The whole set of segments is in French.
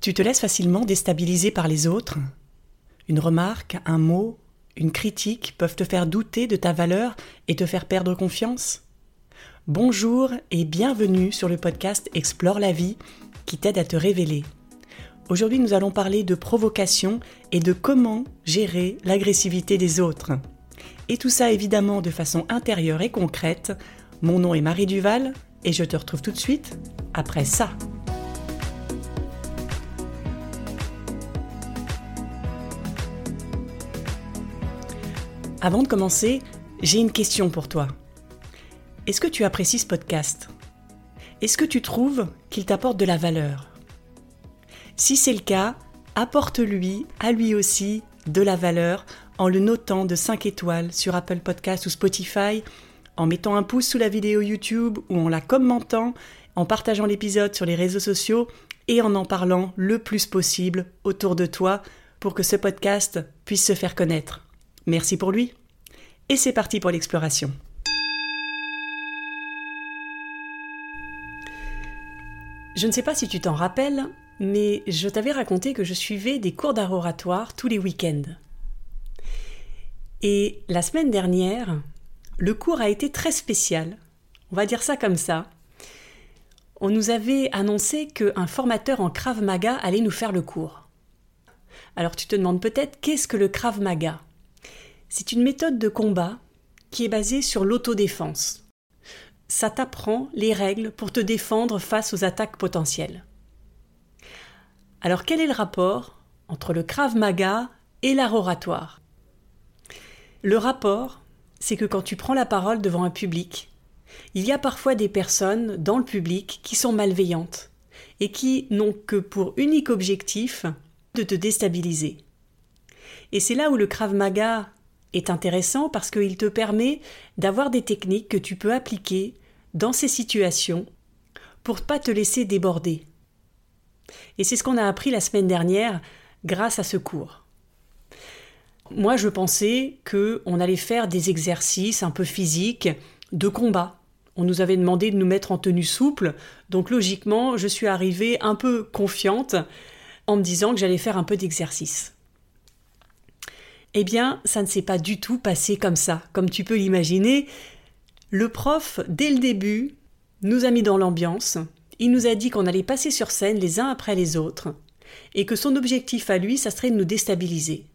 Tu te laisses facilement déstabiliser par les autres Une remarque, un mot, une critique peuvent te faire douter de ta valeur et te faire perdre confiance Bonjour et bienvenue sur le podcast Explore la vie qui t'aide à te révéler. Aujourd'hui nous allons parler de provocation et de comment gérer l'agressivité des autres. Et tout ça évidemment de façon intérieure et concrète. Mon nom est Marie Duval et je te retrouve tout de suite après ça. Avant de commencer, j'ai une question pour toi. Est-ce que tu apprécies ce podcast? Est-ce que tu trouves qu'il t'apporte de la valeur? Si c'est le cas, apporte-lui, à lui aussi, de la valeur en le notant de 5 étoiles sur Apple Podcast ou Spotify, en mettant un pouce sous la vidéo YouTube ou en la commentant, en partageant l'épisode sur les réseaux sociaux et en en parlant le plus possible autour de toi pour que ce podcast puisse se faire connaître. Merci pour lui. Et c'est parti pour l'exploration. Je ne sais pas si tu t'en rappelles, mais je t'avais raconté que je suivais des cours d'art oratoire tous les week-ends. Et la semaine dernière, le cours a été très spécial. On va dire ça comme ça. On nous avait annoncé qu'un formateur en Krav Maga allait nous faire le cours. Alors tu te demandes peut-être qu'est-ce que le Krav Maga? C'est une méthode de combat qui est basée sur l'autodéfense. Ça t'apprend les règles pour te défendre face aux attaques potentielles. Alors quel est le rapport entre le Krav Maga et l'art oratoire? Le rapport, c'est que quand tu prends la parole devant un public, il y a parfois des personnes dans le public qui sont malveillantes et qui n'ont que pour unique objectif de te déstabiliser. Et c'est là où le Krav Maga est intéressant parce qu'il te permet d'avoir des techniques que tu peux appliquer dans ces situations pour ne pas te laisser déborder. Et c'est ce qu'on a appris la semaine dernière grâce à ce cours. Moi, je pensais que on allait faire des exercices un peu physiques de combat. On nous avait demandé de nous mettre en tenue souple, donc logiquement, je suis arrivée un peu confiante en me disant que j'allais faire un peu d'exercice. Eh bien, ça ne s'est pas du tout passé comme ça. Comme tu peux l'imaginer, le prof, dès le début, nous a mis dans l'ambiance. Il nous a dit qu'on allait passer sur scène les uns après les autres, et que son objectif à lui, ça serait de nous déstabiliser.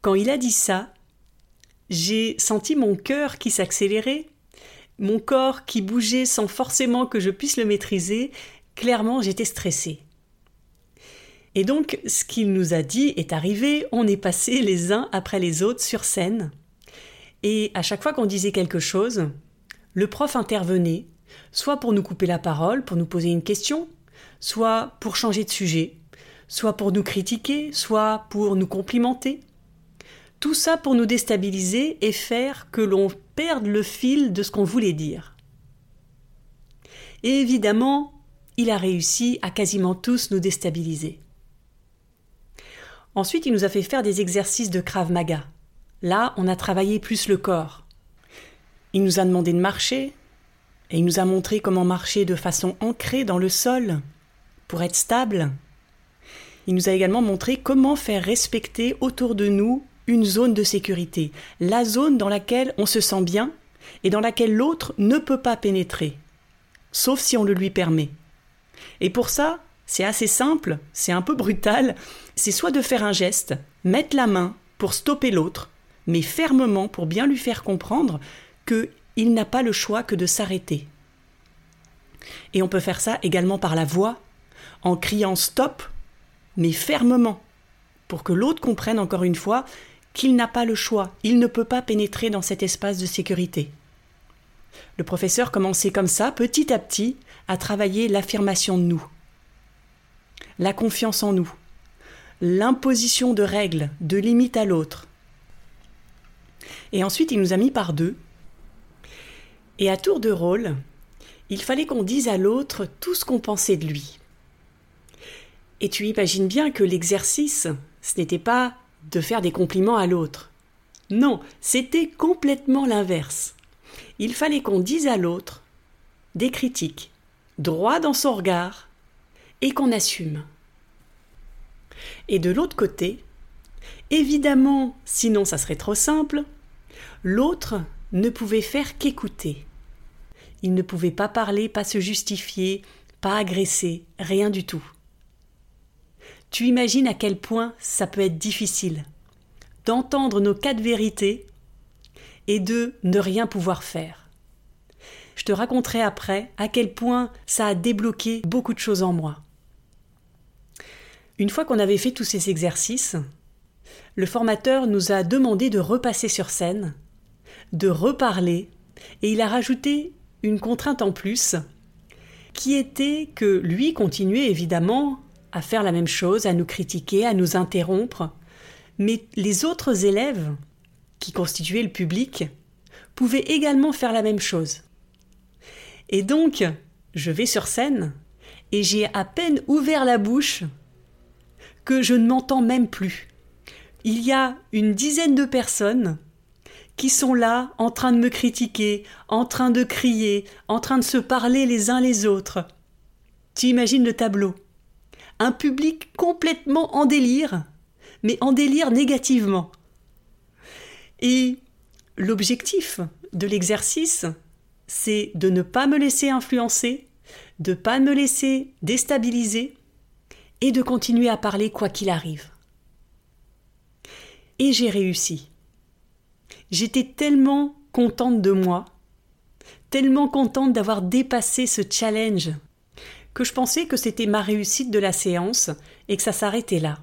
Quand il a dit ça, j'ai senti mon cœur qui s'accélérait, mon corps qui bougeait sans forcément que je puisse le maîtriser. Clairement, j'étais stressée. Et donc, ce qu'il nous a dit est arrivé, on est passé les uns après les autres sur scène. Et à chaque fois qu'on disait quelque chose, le prof intervenait, soit pour nous couper la parole, pour nous poser une question, soit pour changer de sujet, soit pour nous critiquer, soit pour nous complimenter. Tout ça pour nous déstabiliser et faire que l'on perde le fil de ce qu'on voulait dire. Et évidemment, il a réussi à quasiment tous nous déstabiliser. Ensuite, il nous a fait faire des exercices de Krav Maga. Là, on a travaillé plus le corps. Il nous a demandé de marcher, et il nous a montré comment marcher de façon ancrée dans le sol, pour être stable. Il nous a également montré comment faire respecter autour de nous une zone de sécurité, la zone dans laquelle on se sent bien et dans laquelle l'autre ne peut pas pénétrer, sauf si on le lui permet. Et pour ça, c'est assez simple, c'est un peu brutal, c'est soit de faire un geste, mettre la main pour stopper l'autre, mais fermement pour bien lui faire comprendre que il n'a pas le choix que de s'arrêter. Et on peut faire ça également par la voix, en criant stop, mais fermement, pour que l'autre comprenne encore une fois qu'il n'a pas le choix, il ne peut pas pénétrer dans cet espace de sécurité. Le professeur commençait comme ça, petit à petit, à travailler l'affirmation de nous la confiance en nous, l'imposition de règles, de limites à l'autre. Et ensuite, il nous a mis par deux. Et à tour de rôle, il fallait qu'on dise à l'autre tout ce qu'on pensait de lui. Et tu imagines bien que l'exercice, ce n'était pas de faire des compliments à l'autre. Non, c'était complètement l'inverse. Il fallait qu'on dise à l'autre des critiques, droit dans son regard, et qu'on assume. Et de l'autre côté, évidemment, sinon ça serait trop simple, l'autre ne pouvait faire qu'écouter. Il ne pouvait pas parler, pas se justifier, pas agresser, rien du tout. Tu imagines à quel point ça peut être difficile d'entendre nos quatre vérités et de ne rien pouvoir faire. Je te raconterai après à quel point ça a débloqué beaucoup de choses en moi. Une fois qu'on avait fait tous ces exercices, le formateur nous a demandé de repasser sur scène, de reparler, et il a rajouté une contrainte en plus, qui était que lui continuait évidemment à faire la même chose, à nous critiquer, à nous interrompre, mais les autres élèves, qui constituaient le public, pouvaient également faire la même chose. Et donc, je vais sur scène, et j'ai à peine ouvert la bouche je ne m'entends même plus. Il y a une dizaine de personnes qui sont là en train de me critiquer, en train de crier, en train de se parler les uns les autres. Tu imagines le tableau? Un public complètement en délire, mais en délire négativement. Et l'objectif de l'exercice, c'est de ne pas me laisser influencer, de ne pas me laisser déstabiliser et de continuer à parler quoi qu'il arrive. Et j'ai réussi. J'étais tellement contente de moi, tellement contente d'avoir dépassé ce challenge, que je pensais que c'était ma réussite de la séance et que ça s'arrêtait là.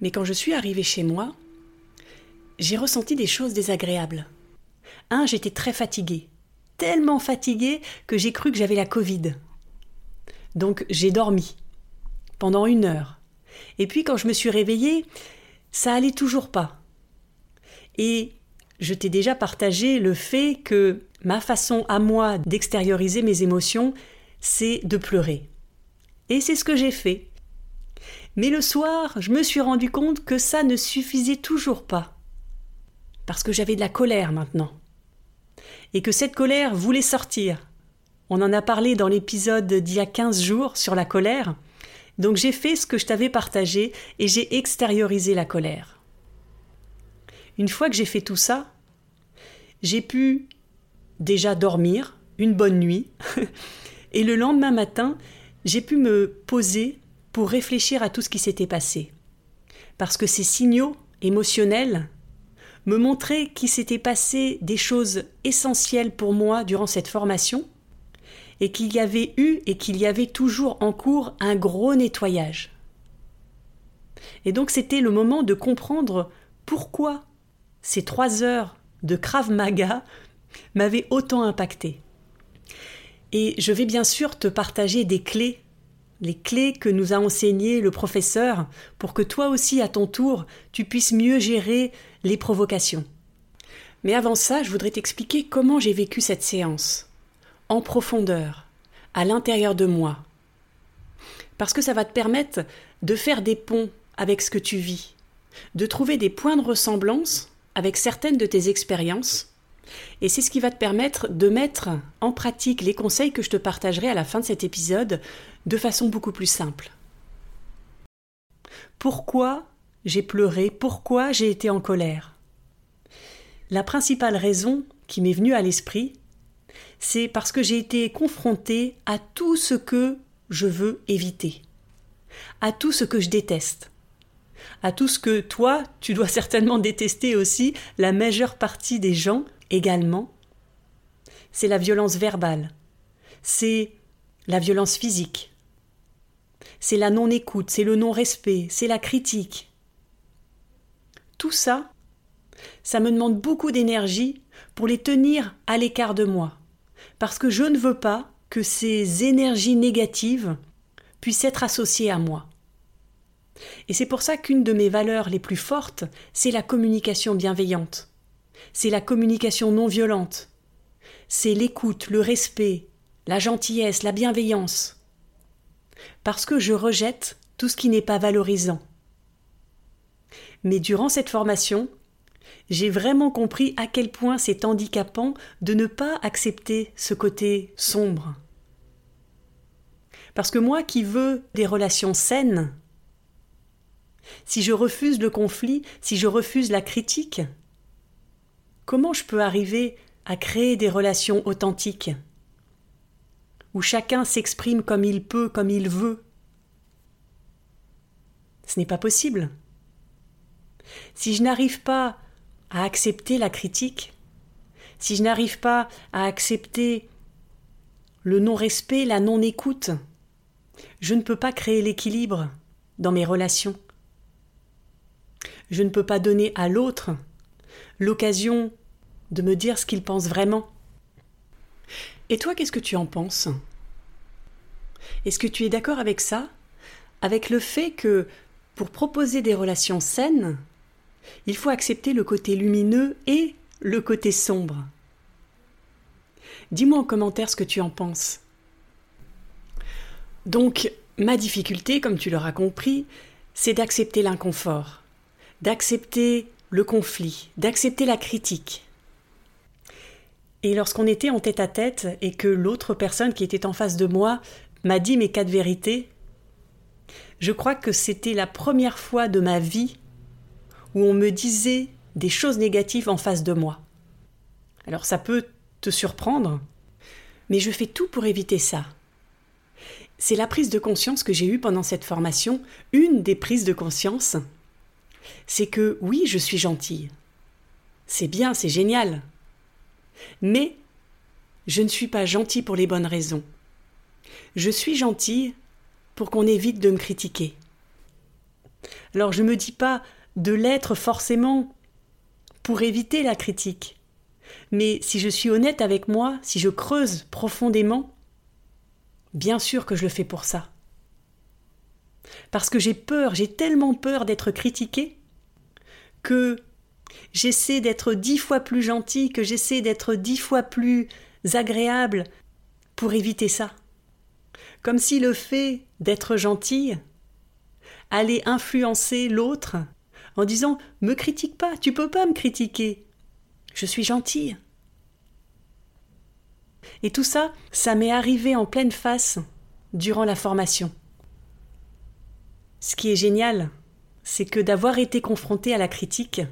Mais quand je suis arrivée chez moi, j'ai ressenti des choses désagréables. Un, j'étais très fatiguée, tellement fatiguée que j'ai cru que j'avais la Covid. Donc j'ai dormi pendant une heure. Et puis quand je me suis réveillée, ça allait toujours pas. Et je t'ai déjà partagé le fait que ma façon à moi d'extérioriser mes émotions, c'est de pleurer. Et c'est ce que j'ai fait. Mais le soir, je me suis rendu compte que ça ne suffisait toujours pas. Parce que j'avais de la colère maintenant. Et que cette colère voulait sortir. On en a parlé dans l'épisode d'il y a 15 jours sur la colère. Donc j'ai fait ce que je t'avais partagé et j'ai extériorisé la colère. Une fois que j'ai fait tout ça, j'ai pu déjà dormir une bonne nuit et le lendemain matin, j'ai pu me poser pour réfléchir à tout ce qui s'était passé. Parce que ces signaux émotionnels me montraient qu'il s'était passé des choses essentielles pour moi durant cette formation et qu'il y avait eu et qu'il y avait toujours en cours un gros nettoyage. Et donc c'était le moment de comprendre pourquoi ces trois heures de Krav Maga m'avaient autant impacté. Et je vais bien sûr te partager des clés, les clés que nous a enseignées le professeur pour que toi aussi à ton tour tu puisses mieux gérer les provocations. Mais avant ça, je voudrais t'expliquer comment j'ai vécu cette séance, en profondeur, à l'intérieur de moi. Parce que ça va te permettre de faire des ponts avec ce que tu vis, de trouver des points de ressemblance avec certaines de tes expériences. Et c'est ce qui va te permettre de mettre en pratique les conseils que je te partagerai à la fin de cet épisode de façon beaucoup plus simple. Pourquoi j'ai pleuré? Pourquoi j'ai été en colère? La principale raison qui m'est venue à l'esprit, c'est parce que j'ai été confrontée à tout ce que je veux éviter, à tout ce que je déteste à tout ce que toi, tu dois certainement détester aussi, la majeure partie des gens également, c'est la violence verbale, c'est la violence physique, c'est la non-écoute, c'est le non-respect, c'est la critique. Tout ça, ça me demande beaucoup d'énergie pour les tenir à l'écart de moi, parce que je ne veux pas que ces énergies négatives puissent être associées à moi. Et c'est pour ça qu'une de mes valeurs les plus fortes, c'est la communication bienveillante. C'est la communication non violente. C'est l'écoute, le respect, la gentillesse, la bienveillance. Parce que je rejette tout ce qui n'est pas valorisant. Mais durant cette formation, j'ai vraiment compris à quel point c'est handicapant de ne pas accepter ce côté sombre. Parce que moi qui veux des relations saines, si je refuse le conflit, si je refuse la critique, comment je peux arriver à créer des relations authentiques où chacun s'exprime comme il peut, comme il veut? Ce n'est pas possible. Si je n'arrive pas à accepter la critique, si je n'arrive pas à accepter le non-respect, la non-écoute, je ne peux pas créer l'équilibre dans mes relations. Je ne peux pas donner à l'autre l'occasion de me dire ce qu'il pense vraiment. Et toi, qu'est-ce que tu en penses? Est-ce que tu es d'accord avec ça? Avec le fait que, pour proposer des relations saines, il faut accepter le côté lumineux et le côté sombre. Dis-moi en commentaire ce que tu en penses. Donc, ma difficulté, comme tu l'auras compris, c'est d'accepter l'inconfort, d'accepter le conflit, d'accepter la critique. Et lorsqu'on était en tête à tête et que l'autre personne qui était en face de moi m'a dit mes quatre vérités, je crois que c'était la première fois de ma vie où on me disait des choses négatives en face de moi. Alors ça peut te surprendre, mais je fais tout pour éviter ça. C'est la prise de conscience que j'ai eue pendant cette formation, une des prises de conscience, c'est que oui, je suis gentille. C'est bien, c'est génial. Mais je ne suis pas gentille pour les bonnes raisons. Je suis gentille pour qu'on évite de me critiquer. Alors je ne me dis pas de l'être forcément pour éviter la critique. Mais si je suis honnête avec moi, si je creuse profondément, bien sûr que je le fais pour ça. Parce que j'ai peur, j'ai tellement peur d'être critiqué que j'essaie d'être dix fois plus gentil, que j'essaie d'être dix fois plus agréable pour éviter ça. Comme si le fait d'être gentil allait influencer l'autre en disant Me critique pas, tu peux pas me critiquer. Je suis gentille. Et tout ça, ça m'est arrivé en pleine face durant la formation. Ce qui est génial, c'est que d'avoir été confronté à la critique,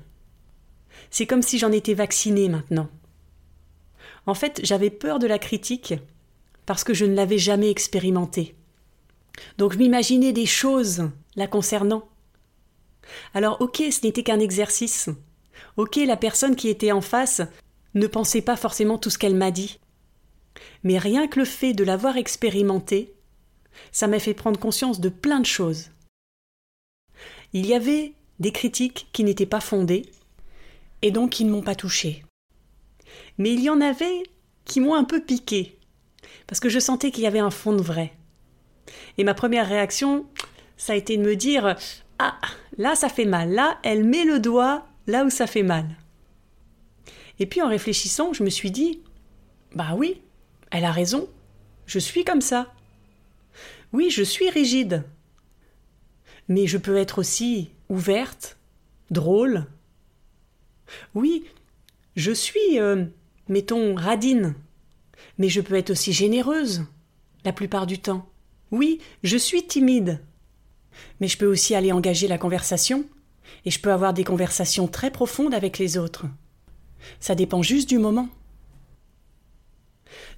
c'est comme si j'en étais vacciné maintenant. En fait, j'avais peur de la critique parce que je ne l'avais jamais expérimentée. Donc je m'imaginais des choses la concernant. Alors ok, ce n'était qu'un exercice. Ok, la personne qui était en face ne pensait pas forcément tout ce qu'elle m'a dit. Mais rien que le fait de l'avoir expérimenté, ça m'a fait prendre conscience de plein de choses. Il y avait des critiques qui n'étaient pas fondées, et donc qui ne m'ont pas touché. Mais il y en avait qui m'ont un peu piqué, parce que je sentais qu'il y avait un fond de vrai. Et ma première réaction, ça a été de me dire Ah, là ça fait mal, là elle met le doigt là où ça fait mal. Et puis en réfléchissant, je me suis dit Bah oui, elle a raison, je suis comme ça. Oui, je suis rigide. Mais je peux être aussi ouverte, drôle, oui, je suis, euh, mettons, radine, mais je peux être aussi généreuse, la plupart du temps. Oui, je suis timide, mais je peux aussi aller engager la conversation, et je peux avoir des conversations très profondes avec les autres. Ça dépend juste du moment.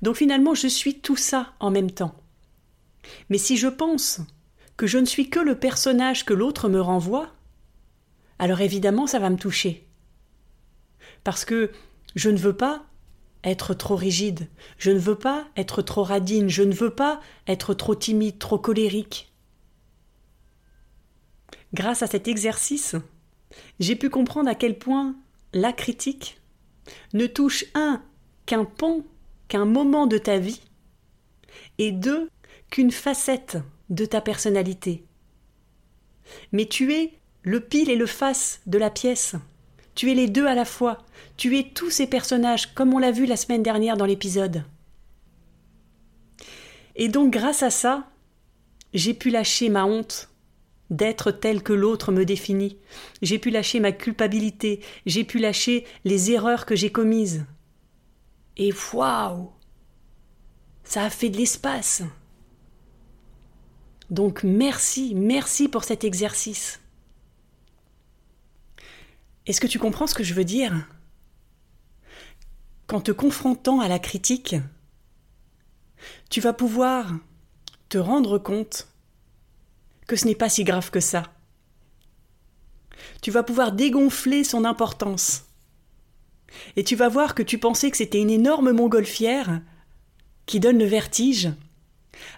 Donc finalement, je suis tout ça en même temps. Mais si je pense que je ne suis que le personnage que l'autre me renvoie, alors évidemment ça va me toucher parce que je ne veux pas être trop rigide, je ne veux pas être trop radine, je ne veux pas être trop timide, trop colérique. Grâce à cet exercice, j'ai pu comprendre à quel point la critique ne touche un qu'un pan, qu'un moment de ta vie, et deux qu'une facette de ta personnalité. Mais tu es le pile et le face de la pièce. Tu es les deux à la fois. Tu es tous ces personnages, comme on l'a vu la semaine dernière dans l'épisode. Et donc, grâce à ça, j'ai pu lâcher ma honte d'être tel que l'autre me définit. J'ai pu lâcher ma culpabilité. J'ai pu lâcher les erreurs que j'ai commises. Et waouh Ça a fait de l'espace. Donc merci, merci pour cet exercice. Est-ce que tu comprends ce que je veux dire? Qu'en te confrontant à la critique, tu vas pouvoir te rendre compte que ce n'est pas si grave que ça. Tu vas pouvoir dégonfler son importance. Et tu vas voir que tu pensais que c'était une énorme montgolfière qui donne le vertige,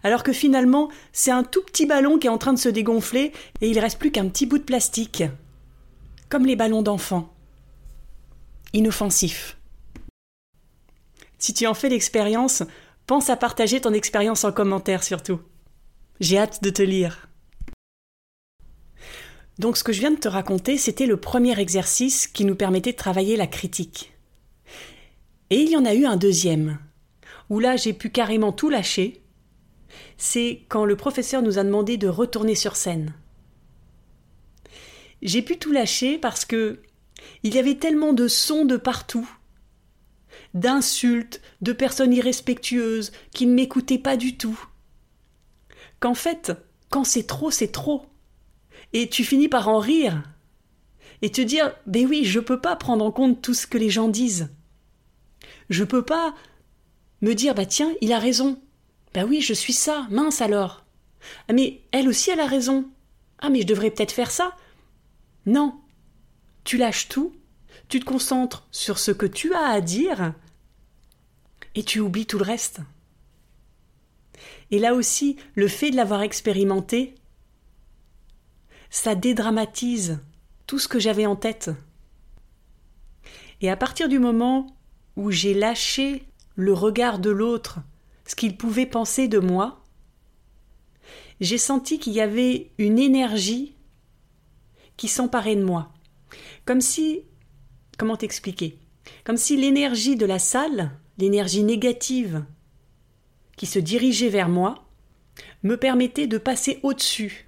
alors que finalement c'est un tout petit ballon qui est en train de se dégonfler et il reste plus qu'un petit bout de plastique, comme les ballons d'enfants. Inoffensif. Si tu en fais l'expérience, pense à partager ton expérience en commentaire surtout. J'ai hâte de te lire. Donc ce que je viens de te raconter, c'était le premier exercice qui nous permettait de travailler la critique. Et il y en a eu un deuxième, où là j'ai pu carrément tout lâcher. C'est quand le professeur nous a demandé de retourner sur scène. J'ai pu tout lâcher parce que il y avait tellement de sons de partout, d'insultes, de personnes irrespectueuses qui ne m'écoutaient pas du tout, qu'en fait, quand c'est trop, c'est trop et tu finis par en rire et te dire ben oui, je peux pas prendre en compte tout ce que les gens disent. Je peux pas me dire bah tiens, il a raison. Bah oui, je suis ça, mince alors. Ah mais elle aussi elle a raison. Ah mais je devrais peut-être faire ça. Non. Tu lâches tout, tu te concentres sur ce que tu as à dire et tu oublies tout le reste. Et là aussi, le fait de l'avoir expérimenté, ça dédramatise tout ce que j'avais en tête. Et à partir du moment où j'ai lâché le regard de l'autre, ce qu'il pouvait penser de moi, j'ai senti qu'il y avait une énergie qui s'emparait de moi. Comme si. Comment t'expliquer? Comme si l'énergie de la salle, l'énergie négative qui se dirigeait vers moi, me permettait de passer au-dessus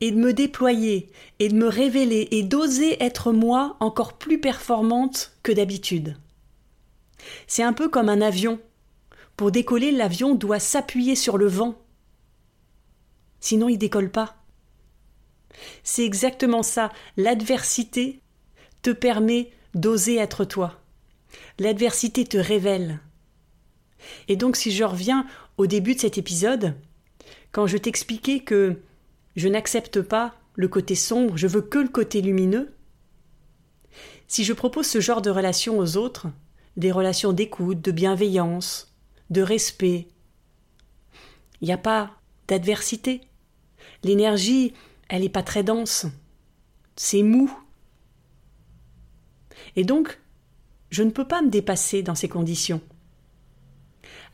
et de me déployer et de me révéler et d'oser être moi encore plus performante que d'habitude. C'est un peu comme un avion. Pour décoller, l'avion doit s'appuyer sur le vent. Sinon, il décolle pas. C'est exactement ça. L'adversité te permet d'oser être toi. L'adversité te révèle. Et donc, si je reviens au début de cet épisode, quand je t'expliquais que je n'accepte pas le côté sombre, je veux que le côté lumineux. Si je propose ce genre de relation aux autres, des relations d'écoute, de bienveillance, de respect, il n'y a pas d'adversité. L'énergie, elle n'est pas très dense. C'est mou. Et donc, je ne peux pas me dépasser dans ces conditions.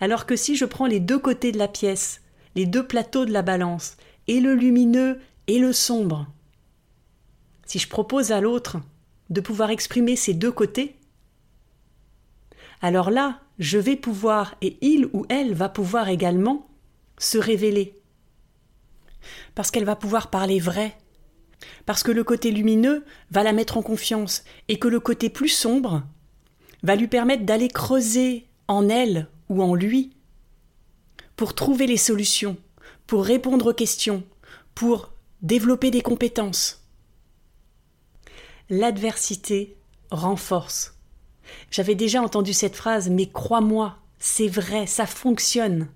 Alors que si je prends les deux côtés de la pièce, les deux plateaux de la balance, et le lumineux et le sombre. Si je propose à l'autre de pouvoir exprimer ces deux côtés, alors là, je vais pouvoir, et il ou elle va pouvoir également, se révéler. Parce qu'elle va pouvoir parler vrai. Parce que le côté lumineux va la mettre en confiance, et que le côté plus sombre va lui permettre d'aller creuser en elle ou en lui pour trouver les solutions, pour répondre aux questions, pour développer des compétences. L'adversité renforce. J'avais déjà entendu cette phrase, mais crois-moi, c'est vrai, ça fonctionne.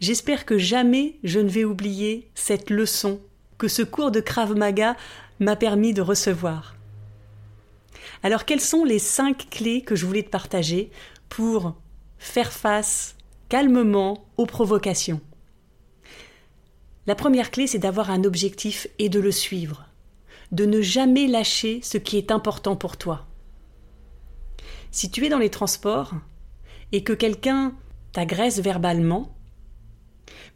J'espère que jamais je ne vais oublier cette leçon que ce cours de Krav Maga m'a permis de recevoir. Alors quelles sont les cinq clés que je voulais te partager pour faire face calmement aux provocations? La première clé, c'est d'avoir un objectif et de le suivre, de ne jamais lâcher ce qui est important pour toi. Si tu es dans les transports et que quelqu'un t'agresse verbalement,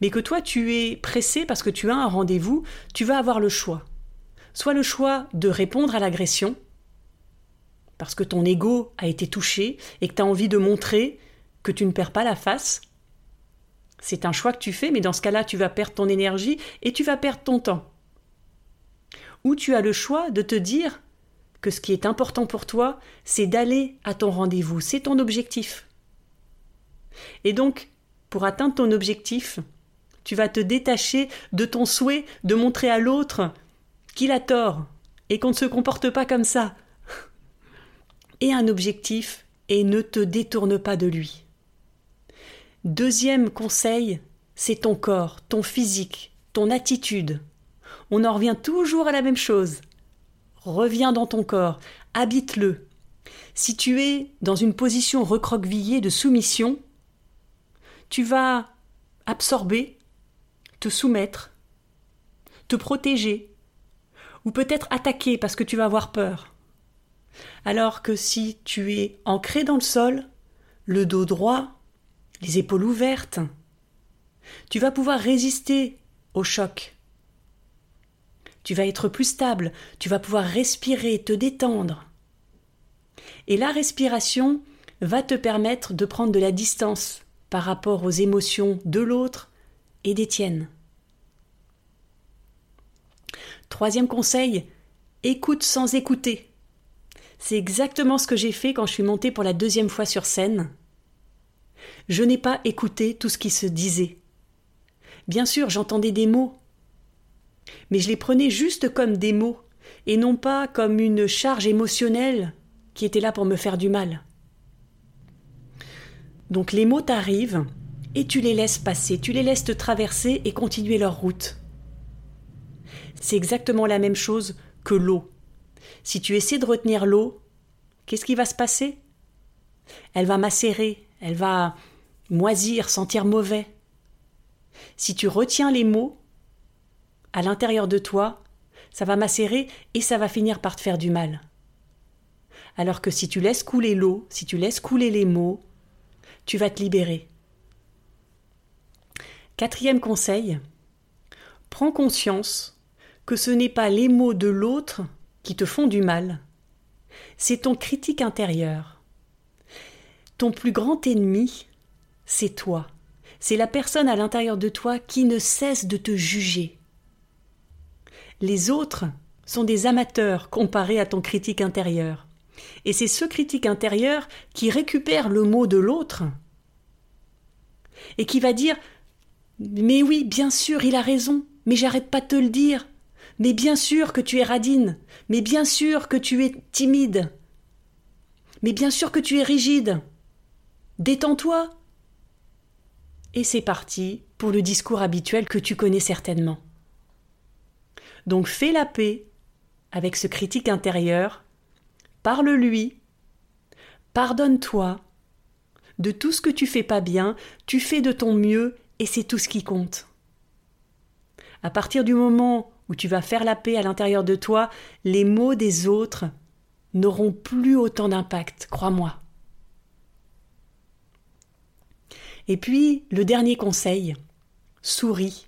mais que toi tu es pressé parce que tu as un rendez-vous, tu vas avoir le choix. Soit le choix de répondre à l'agression, parce que ton ego a été touché et que tu as envie de montrer que tu ne perds pas la face, c'est un choix que tu fais, mais dans ce cas-là, tu vas perdre ton énergie et tu vas perdre ton temps. Ou tu as le choix de te dire que ce qui est important pour toi, c'est d'aller à ton rendez-vous, c'est ton objectif. Et donc, pour atteindre ton objectif, Tu vas te détacher de ton souhait de montrer à l'autre qu'il a tort et qu'on ne se comporte pas comme ça. Et un objectif et ne te détourne pas de lui. Deuxième conseil, c'est ton corps, ton physique, ton attitude. On en revient toujours à la même chose. Reviens dans ton corps, habite-le. Si tu es dans une position recroquevillée de soumission, tu vas absorber, te soumettre, te protéger, ou peut-être attaquer parce que tu vas avoir peur. Alors que si tu es ancré dans le sol, le dos droit, les épaules ouvertes, tu vas pouvoir résister au choc. Tu vas être plus stable, tu vas pouvoir respirer, te détendre. Et la respiration va te permettre de prendre de la distance par rapport aux émotions de l'autre et des tiennes. Troisième conseil, écoute sans écouter. C'est exactement ce que j'ai fait quand je suis montée pour la deuxième fois sur scène. Je n'ai pas écouté tout ce qui se disait. Bien sûr, j'entendais des mots, mais je les prenais juste comme des mots, et non pas comme une charge émotionnelle qui était là pour me faire du mal. Donc les mots t'arrivent, et tu les laisses passer, tu les laisses te traverser et continuer leur route. C'est exactement la même chose que l'eau. Si tu essaies de retenir l'eau, qu'est-ce qui va se passer? Elle va macérer, elle va moisir, sentir mauvais. Si tu retiens les mots à l'intérieur de toi, ça va macérer et ça va finir par te faire du mal. Alors que si tu laisses couler l'eau, si tu laisses couler les mots, tu vas te libérer. Quatrième conseil, prends conscience que ce n'est pas les mots de l'autre qui te font du mal, c'est ton critique intérieur. Ton plus grand ennemi, c'est toi. C'est la personne à l'intérieur de toi qui ne cesse de te juger. Les autres sont des amateurs comparés à ton critique intérieur. Et c'est ce critique intérieur qui récupère le mot de l'autre et qui va dire Mais oui, bien sûr, il a raison, mais j'arrête pas de te le dire. Mais bien sûr que tu es radine, mais bien sûr que tu es timide, mais bien sûr que tu es rigide. Détends-toi. Et c'est parti pour le discours habituel que tu connais certainement. Donc fais la paix avec ce critique intérieur, parle-lui, pardonne-toi. De tout ce que tu fais pas bien, tu fais de ton mieux et c'est tout ce qui compte. À partir du moment où tu vas faire la paix à l'intérieur de toi, les mots des autres n'auront plus autant d'impact, crois-moi. Et puis, le dernier conseil, souris.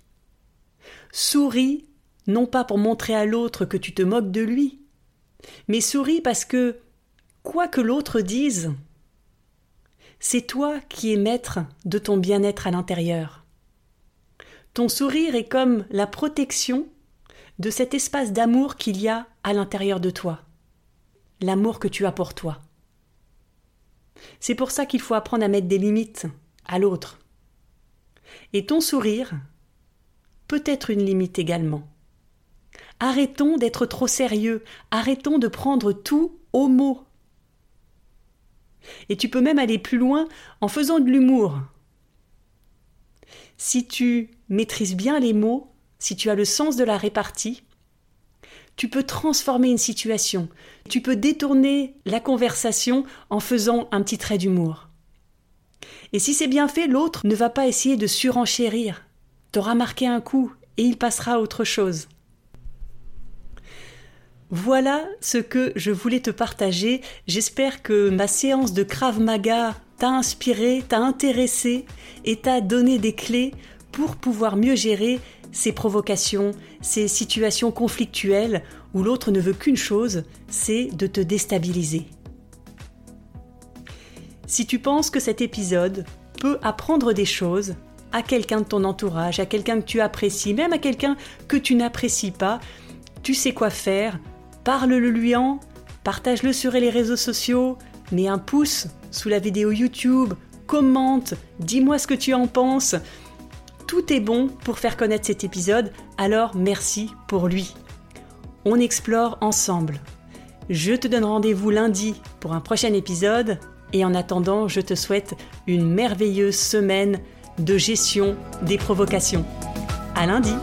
Souris non pas pour montrer à l'autre que tu te moques de lui, mais souris parce que, quoi que l'autre dise, c'est toi qui es maître de ton bien-être à l'intérieur. Ton sourire est comme la protection de cet espace d'amour qu'il y a à l'intérieur de toi, l'amour que tu as pour toi. C'est pour ça qu'il faut apprendre à mettre des limites à l'autre. Et ton sourire peut être une limite également. Arrêtons d'être trop sérieux, arrêtons de prendre tout au mot. Et tu peux même aller plus loin en faisant de l'humour. Si tu maîtrises bien les mots, si tu as le sens de la répartie, tu peux transformer une situation, tu peux détourner la conversation en faisant un petit trait d'humour. Et si c'est bien fait, l'autre ne va pas essayer de surenchérir. T'auras marqué un coup et il passera à autre chose. Voilà ce que je voulais te partager. J'espère que ma séance de Krav Maga t'a inspiré, t'a intéressé et t'a donné des clés pour pouvoir mieux gérer ces provocations, ces situations conflictuelles où l'autre ne veut qu'une chose, c'est de te déstabiliser. Si tu penses que cet épisode peut apprendre des choses à quelqu'un de ton entourage, à quelqu'un que tu apprécies, même à quelqu'un que tu n'apprécies pas, tu sais quoi faire, parle-le lui en, partage-le sur les réseaux sociaux, mets un pouce sous la vidéo YouTube, commente, dis-moi ce que tu en penses. Tout est bon pour faire connaître cet épisode, alors merci pour lui. On explore ensemble. Je te donne rendez-vous lundi pour un prochain épisode et en attendant, je te souhaite une merveilleuse semaine de gestion des provocations. À lundi!